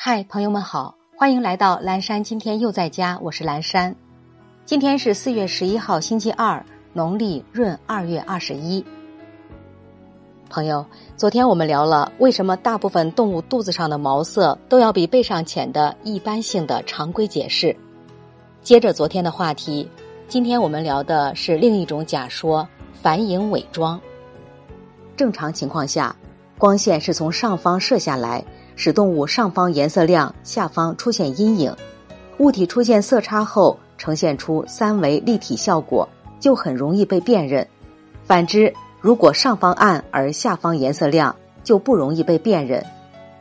嗨，朋友们好，欢迎来到蓝山。今天又在家，我是蓝山。今天是四月十一号，星期二，农历闰二月二十一。朋友，昨天我们聊了为什么大部分动物肚子上的毛色都要比背上浅的一般性的常规解释。接着昨天的话题，今天我们聊的是另一种假说——反影伪装。正常情况下，光线是从上方射下来。使动物上方颜色亮，下方出现阴影，物体出现色差后呈现出三维立体效果，就很容易被辨认。反之，如果上方暗而下方颜色亮，就不容易被辨认。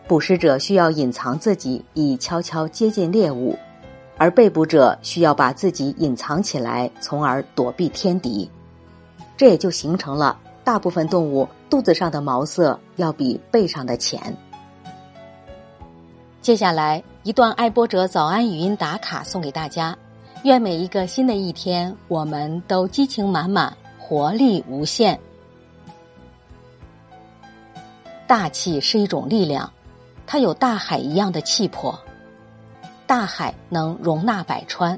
捕食者需要隐藏自己以悄悄接近猎物，而被捕者需要把自己隐藏起来，从而躲避天敌。这也就形成了大部分动物肚子上的毛色要比背上的浅。接下来一段爱播者早安语音打卡送给大家，愿每一个新的一天，我们都激情满满，活力无限。大气是一种力量，它有大海一样的气魄。大海能容纳百川，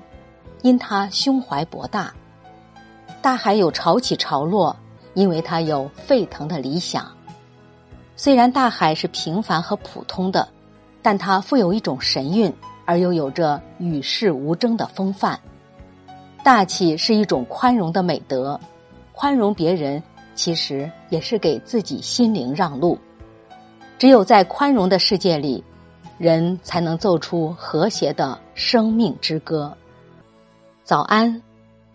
因它胸怀博大。大海有潮起潮落，因为它有沸腾的理想。虽然大海是平凡和普通的。但它富有一种神韵，而又有着与世无争的风范。大气是一种宽容的美德，宽容别人其实也是给自己心灵让路。只有在宽容的世界里，人才能奏出和谐的生命之歌。早安，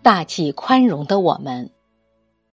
大气宽容的我们。